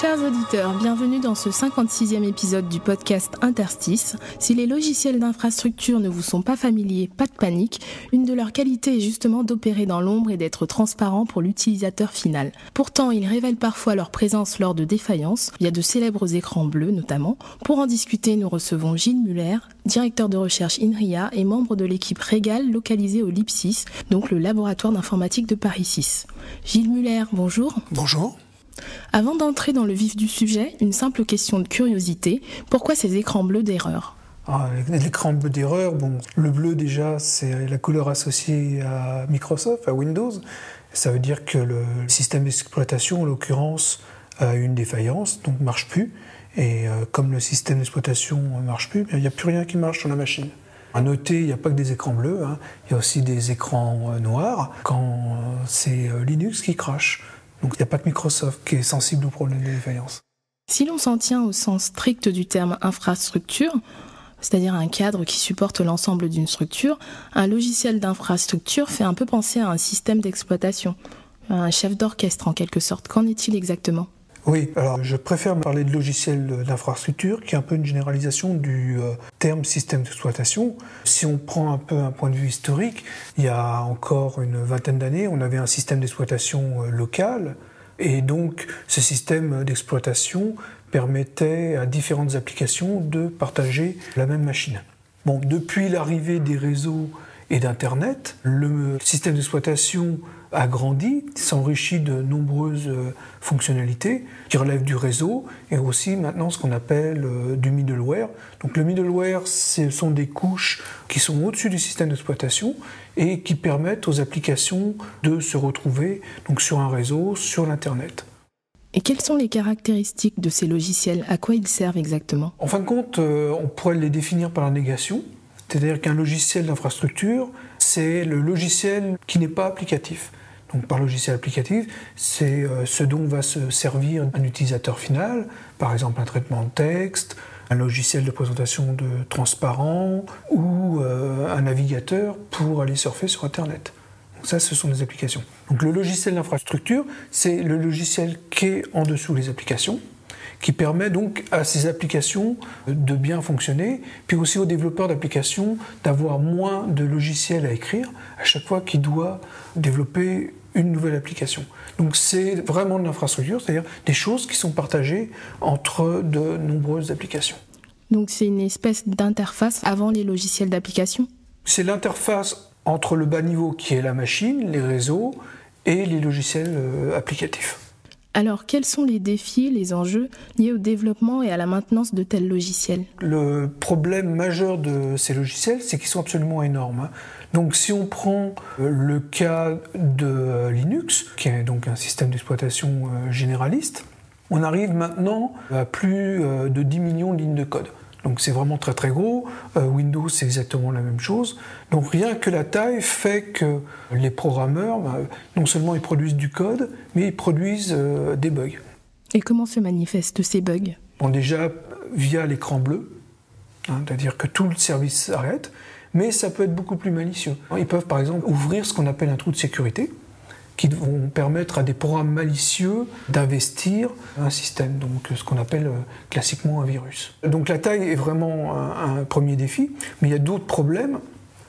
Chers auditeurs, bienvenue dans ce 56e épisode du podcast Interstice. Si les logiciels d'infrastructure ne vous sont pas familiers, pas de panique. Une de leurs qualités est justement d'opérer dans l'ombre et d'être transparent pour l'utilisateur final. Pourtant, ils révèlent parfois leur présence lors de défaillances, via de célèbres écrans bleus notamment. Pour en discuter, nous recevons Gilles Muller, directeur de recherche INRIA et membre de l'équipe Régal localisée au LIPSIS, donc le laboratoire d'informatique de Paris 6. Gilles Muller, bonjour. Bonjour. Avant d'entrer dans le vif du sujet, une simple question de curiosité. Pourquoi ces écrans bleus d'erreur? Ah, L'écran bleu d'erreur, bon, le bleu déjà, c'est la couleur associée à Microsoft, à Windows. Ça veut dire que le système d'exploitation, en l'occurrence, a une défaillance, donc marche plus. Et euh, comme le système d'exploitation ne marche plus, il n'y a plus rien qui marche sur la machine. À noter, il n'y a pas que des écrans bleus, hein. il y a aussi des écrans euh, noirs quand euh, c'est Linux qui crache. Donc il n'y a pas que Microsoft qui est sensible au problème de défaillance. Si l'on s'en tient au sens strict du terme infrastructure, c'est-à-dire un cadre qui supporte l'ensemble d'une structure, un logiciel d'infrastructure fait un peu penser à un système d'exploitation, à un chef d'orchestre en quelque sorte. Qu'en est-il exactement? Oui, alors je préfère parler de logiciel d'infrastructure, qui est un peu une généralisation du euh, terme système d'exploitation. Si on prend un peu un point de vue historique, il y a encore une vingtaine d'années, on avait un système d'exploitation euh, local, et donc ce système d'exploitation permettait à différentes applications de partager la même machine. Bon, depuis l'arrivée des réseaux et d'Internet, le système d'exploitation a grandi, s'enrichit de nombreuses euh, fonctionnalités qui relèvent du réseau et aussi maintenant ce qu'on appelle euh, du middleware. Donc le middleware, ce sont des couches qui sont au-dessus du système d'exploitation et qui permettent aux applications de se retrouver donc sur un réseau, sur l'Internet. Et quelles sont les caractéristiques de ces logiciels? À quoi ils servent exactement? En fin de compte, euh, on pourrait les définir par la négation, c'est-à-dire qu'un logiciel d'infrastructure, c'est le logiciel qui n'est pas applicatif. Donc par logiciel applicatif, c'est euh, ce dont va se servir un utilisateur final, par exemple un traitement de texte, un logiciel de présentation de transparent ou euh, un navigateur pour aller surfer sur Internet. Donc ça, ce sont des applications. Donc le logiciel d'infrastructure, c'est le logiciel qui est en dessous des applications, qui permet donc à ces applications de bien fonctionner, puis aussi aux développeurs d'applications d'avoir moins de logiciels à écrire à chaque fois qu'ils doivent développer une nouvelle application. Donc c'est vraiment de l'infrastructure, c'est-à-dire des choses qui sont partagées entre de nombreuses applications. Donc c'est une espèce d'interface avant les logiciels d'application? C'est l'interface entre le bas niveau qui est la machine, les réseaux et les logiciels euh, applicatifs. Alors quels sont les défis, les enjeux liés au développement et à la maintenance de tels logiciels? Le problème majeur de ces logiciels, c'est qu'ils sont absolument énormes. hein. Donc si on prend euh, le cas de Linux, qui est donc un système d'exploitation euh, généraliste, on arrive maintenant à plus euh, de 10 millions de lignes de code. Donc c'est vraiment très très gros. Euh, Windows c'est exactement la même chose. Donc rien que la taille fait que les programmeurs, bah, non seulement ils produisent du code, mais ils produisent euh, des bugs. Et comment se manifestent ces bugs? Bon, déjà via l'écran bleu, hein, c'est-à-dire que tout le service s'arrête, mais ça peut être beaucoup plus malicieux. Ils peuvent par exemple ouvrir ce qu'on appelle un trou de sécurité, qui vont permettre à des programmes malicieux d'investir un système, donc ce qu'on appelle euh, classiquement un virus. Donc la taille est vraiment un, premier défi, mais il y a d'autres problèmes.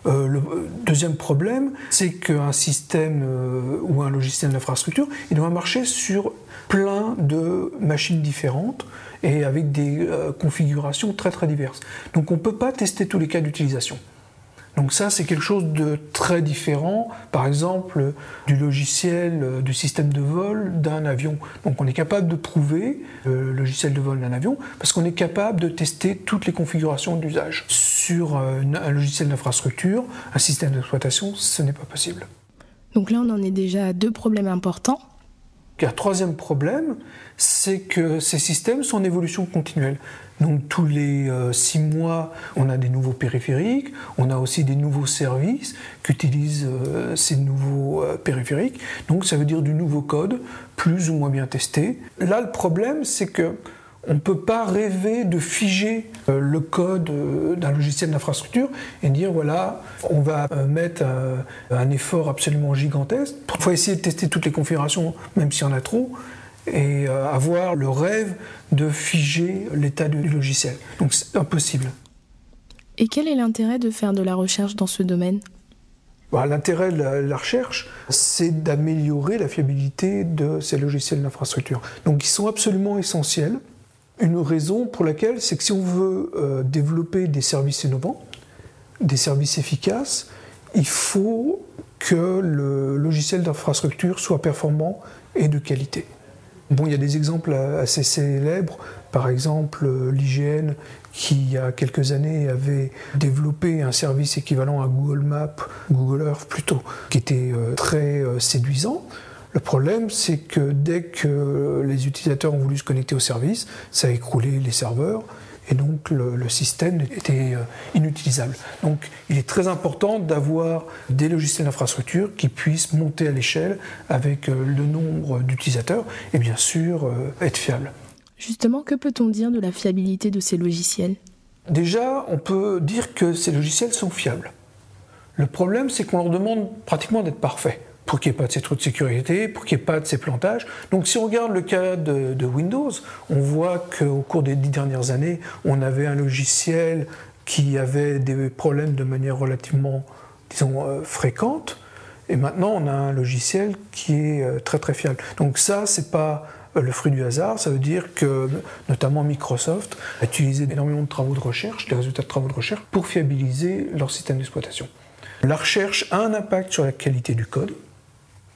Euh, le euh, deuxième problème, c'est qu'un système ou un logiciel d'infrastructure, il doit marcher sur plein de machines différentes et avec des configurations très très diverses. Donc on ne peut pas tester tous les cas d'utilisation. Donc ça, c'est quelque chose de très différent, par exemple, du logiciel euh, du système de vol d'un avion. Donc on est capable de prouver le logiciel de vol d'un avion parce qu'on est capable de tester toutes les configurations d'usage. Sur euh, un logiciel d'infrastructure, un système d'exploitation, ce n'est pas possible. Donc là on en est déjà à deux problèmes importants. Un troisième problème, c'est que ces systèmes sont en évolution continuelle. Donc tous les euh, six mois, on a des nouveaux périphériques, on a aussi des nouveaux services qui utilisent euh, ces nouveaux euh, périphériques. Donc ça veut dire du nouveau code, plus ou moins bien testé. Là, le problème, c'est que on ne peut pas rêver de figer le code d'un logiciel d'infrastructure et dire voilà, on va mettre un effort absolument gigantesque. Il faut essayer de tester toutes les configurations, même s'il y en a trop et euh, avoir le rêve de figer l'état du logiciel. Donc c'est impossible. Et quel est l'intérêt de faire de la recherche dans ce domaine? Bah, L'intérêt de la, recherche, c'est d'améliorer la fiabilité de ces logiciels d'infrastructure. Donc ils sont absolument essentiels. Une raison pour laquelle, c'est que si on veut euh, développer des services innovants, des services efficaces, il faut que le logiciel d'infrastructure soit performant et de qualité. Bon, il y a des exemples assez célèbres, par exemple l'IGN qui il y a quelques années avait développé un service équivalent à Google Maps, Google Earth plutôt, qui était euh, très euh, séduisant. Le problème, c'est que dès que les utilisateurs ont voulu se connecter au service, ça a écroulé les serveurs et donc le, système était euh, inutilisable. Donc il est très important d'avoir des logiciels d'infrastructure qui puissent monter à l'échelle avec euh, le nombre d'utilisateurs et bien sûr euh, être fiables. Justement, que peut-on dire de la fiabilité de ces logiciels? Déjà, on peut dire que ces logiciels sont fiables. Le problème, c'est qu'on leur demande pratiquement d'être parfaits pour qu'il n'y ait pas de ces trous de sécurité, pour qu'il n'y ait pas de ces plantages. Donc si on regarde le cas de, Windows, on voit qu'au cours des dix dernières années, on avait un logiciel qui avait des problèmes de manière relativement, disons, euh, fréquente, et maintenant on a un logiciel qui est euh, très très fiable. Donc ça, c'est pas euh, le fruit du hasard, ça veut dire que notamment Microsoft a utilisé énormément de travaux de recherche, des résultats de travaux de recherche, pour fiabiliser leur système d'exploitation. La recherche a un impact sur la qualité du code,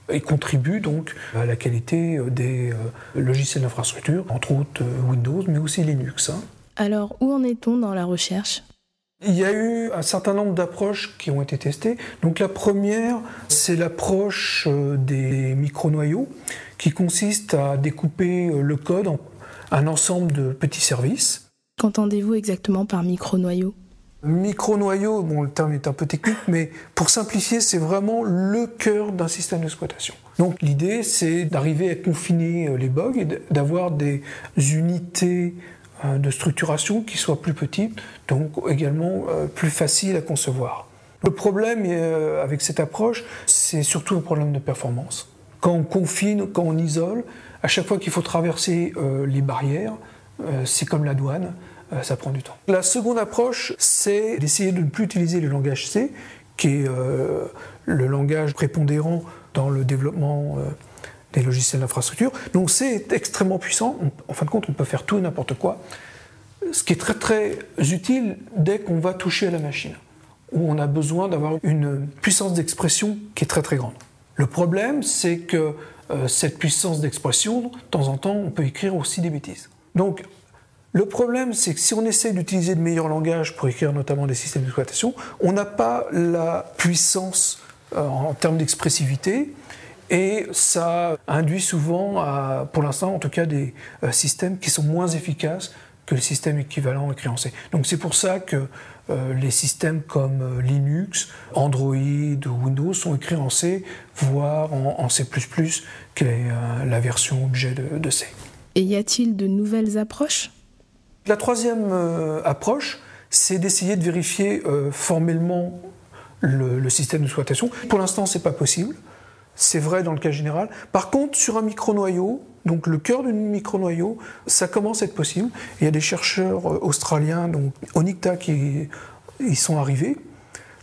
et contribue donc à la qualité euh, des euh, logiciels d'infrastructure, entre autres euh, Windows, mais aussi Linux. Hein. Alors, où en est-on dans la recherche? Il y a eu un certain nombre d'approches qui ont été testées. Donc la première, c'est l'approche des micro-noyaux, qui consiste à découper le code en un ensemble de petits services. Qu'entendez-vous exactement par micro-noyaux? Micro-noyau, bon, le terme est un peu technique, mais pour simplifier, c'est vraiment le cœur d'un système d'exploitation. Donc l'idée, c'est d'arriver à confiner euh, les bugs et d'avoir des unités euh, de structuration qui soient plus petites, donc également euh, plus faciles à concevoir. Le problème avec cette approche, c'est surtout un problème de performance. Quand on confine, quand on isole, à chaque fois qu'il faut traverser les barrières, c'est comme la douane, euh, ça prend du temps. La seconde approche, c'est d'essayer de ne plus utiliser le langage C, qui est euh, le langage prépondérant dans le développement euh, des logiciels d'infrastructure. Donc c'est extrêmement puissant. en fin de compte, on peut faire tout et n'importe quoi. Ce qui est très très utile dès qu'on va toucher à la machine, où on a besoin d'avoir une puissance d'expression qui est très très grande. Le problème, c'est que cette puissance d'expression, de temps en temps, on peut écrire aussi des bêtises. Donc le problème, c'est que si on essaie d'utiliser de meilleurs langages pour écrire notamment des systèmes d'exploitation, on n'a pas la puissance euh, en termes d'expressivité et ça induit souvent, pour l'instant en tout cas, des euh, systèmes qui sont moins efficaces que les systèmes équivalents écrits en C. Donc c'est pour ça que euh, les systèmes comme Linux, Android ou Windows sont écrits en C, voire en, C++, qui est la version objet de C. Et y a-t-il de nouvelles approches? La troisième euh, approche, c'est d'essayer de vérifier euh, formellement le, système d'exploitation. Pour l'instant, ce n'est pas possible. C'est vrai dans le cas général. Par contre, sur un micro-noyau, donc le cœur d'un micro-noyau, ça commence à être possible. Il y a des chercheurs euh, australiens, donc Onicta, qui y sont arrivés.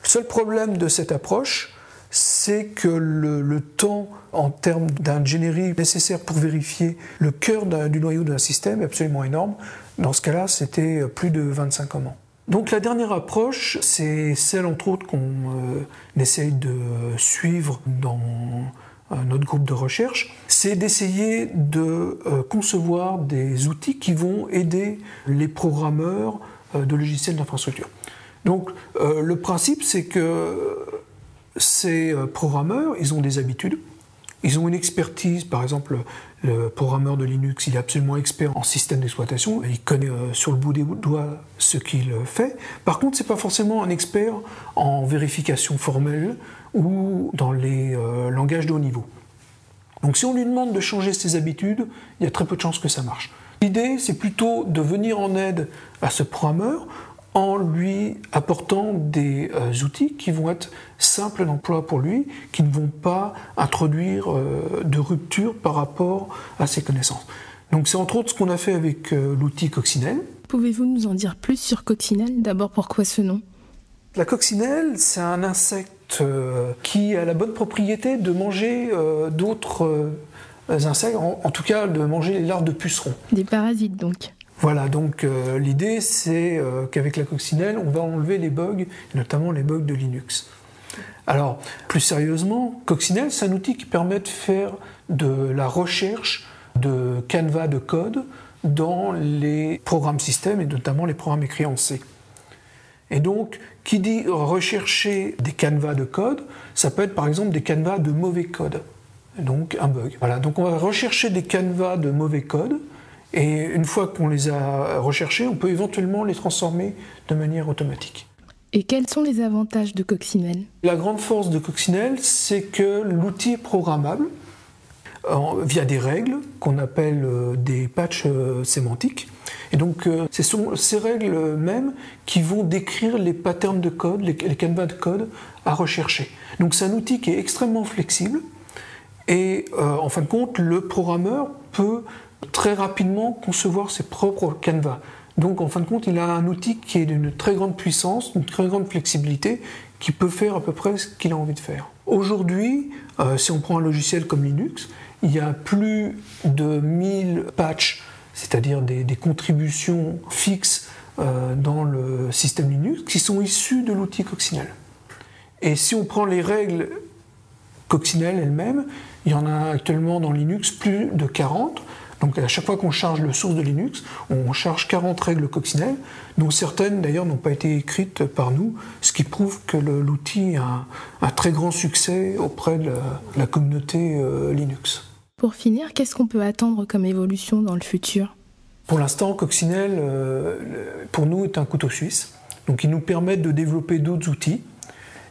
Le seul problème de cette approche, c'est que le, temps en termes d'ingénierie nécessaire pour vérifier le cœur du noyau d'un système est absolument énorme. Dans ce cas-là, c'était plus de 25 commandes. Donc la dernière approche, c'est celle entre autres qu'on euh, essaye de suivre dans euh, notre groupe de recherche, c'est d'essayer de euh, concevoir des outils qui vont aider les programmeurs de logiciels d'infrastructure. Donc le principe, c'est que ces programmeurs, ils ont des habitudes, Ils ont une expertise, par exemple, le programmeur de Linux, il est absolument expert en système d'exploitation, il connaît euh, sur le bout des doigts ce qu'il fait. Par contre, c'est pas forcément un expert en vérification formelle ou dans les euh, langages de haut niveau. Donc si on lui demande de changer ses habitudes, il y a très peu de chances que ça marche. L'idée, c'est plutôt de venir en aide à ce programmeur en lui apportant des euh, outils qui vont être simples d'emploi pour lui, qui ne vont pas introduire euh, de rupture par rapport à ses connaissances. Donc c'est entre autres ce qu'on a fait avec euh, l'outil Coccinelle. Pouvez-vous nous en dire plus sur Coccinelle? D'abord, pourquoi ce nom? La coccinelle, c'est un insecte qui a la bonne propriété de manger d'autres insectes, en, tout cas de manger les larves de pucerons. Des parasites donc voilà, donc euh, l'idée c'est euh, qu'avec la coccinelle, on va enlever les bugs, notamment les bugs de Linux. Alors, plus sérieusement, Coccinelle, c'est un outil qui permet de faire de la recherche de canevas de code dans les programmes système et notamment les programmes écrits en C. Et donc, qui dit rechercher des canevas de code, ça peut être par exemple des canevas de mauvais code, donc un bug. Voilà, donc on va rechercher des canevas de mauvais code et une fois qu'on les a recherchés, on peut éventuellement les transformer de manière automatique. Et quels sont les avantages de Coccinelle? La grande force de Coccinelle, c'est que l'outil est programmable via des règles qu'on appelle euh, des patchs euh, sémantiques. Et donc, euh, ce sont ces règles mêmes qui vont décrire les patterns de code, les, les canevas de code à rechercher. Donc, c'est un outil qui est extrêmement flexible. Et en fin de compte, le programmeur peut très rapidement concevoir ses propres canevas. Donc en fin de compte, il a un outil qui est d'une très grande puissance, d'une très grande flexibilité, qui peut faire à peu près ce qu'il a envie de faire. Aujourd'hui, euh, si on prend un logiciel comme Linux, il y a plus de 1000 patchs, c'est-à-dire des, contributions fixes euh, dans le système Linux, qui sont issues de l'outil Coccinelle. Et si on prend les règles Coccinelle elles-mêmes, il y en a actuellement dans Linux plus de 40. Donc à chaque fois qu'on charge le source de Linux, on charge 40 règles coccinelles, dont certaines d'ailleurs n'ont pas été écrites par nous, ce qui prouve que l'outil a un, très grand succès auprès de la, communauté euh, Linux. Pour finir, qu'est-ce qu'on peut attendre comme évolution dans le futur? Pour l'instant, Coccinelle, euh, pour nous, est un couteau suisse. Donc il nous permet de développer d'autres outils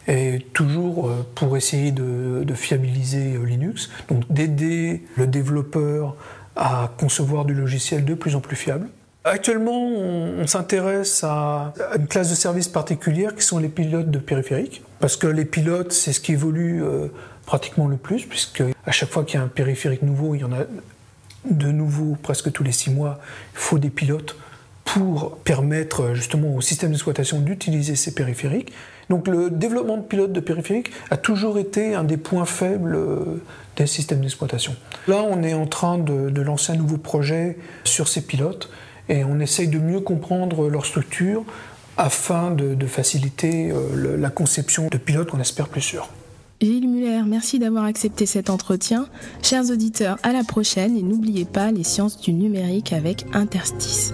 et toujours euh, pour essayer de, de fiabiliser Linux, donc d'aider le développeur à concevoir du logiciel de plus en plus fiable. Actuellement, on, s'intéresse à une classe de services particulière qui sont les pilotes de périphériques, parce que les pilotes, c'est ce qui évolue euh, pratiquement le plus, puisque à chaque fois qu'il y a un périphérique nouveau, il y en a de nouveau presque tous les six mois, il faut des pilotes pour permettre justement au système d'exploitation d'utiliser ces périphériques. Donc le développement de pilotes de périphériques a toujours été un des points faibles euh, des systèmes d'exploitation. Là, on est en train de, lancer un nouveau projet sur ces pilotes et on essaye de mieux comprendre leur structure afin de, faciliter euh, la conception de pilotes qu'on espère plus sûrs. Gilles Muller, merci d'avoir accepté cet entretien. Chers auditeurs, à la prochaine et n'oubliez pas les sciences du numérique avec Interstice.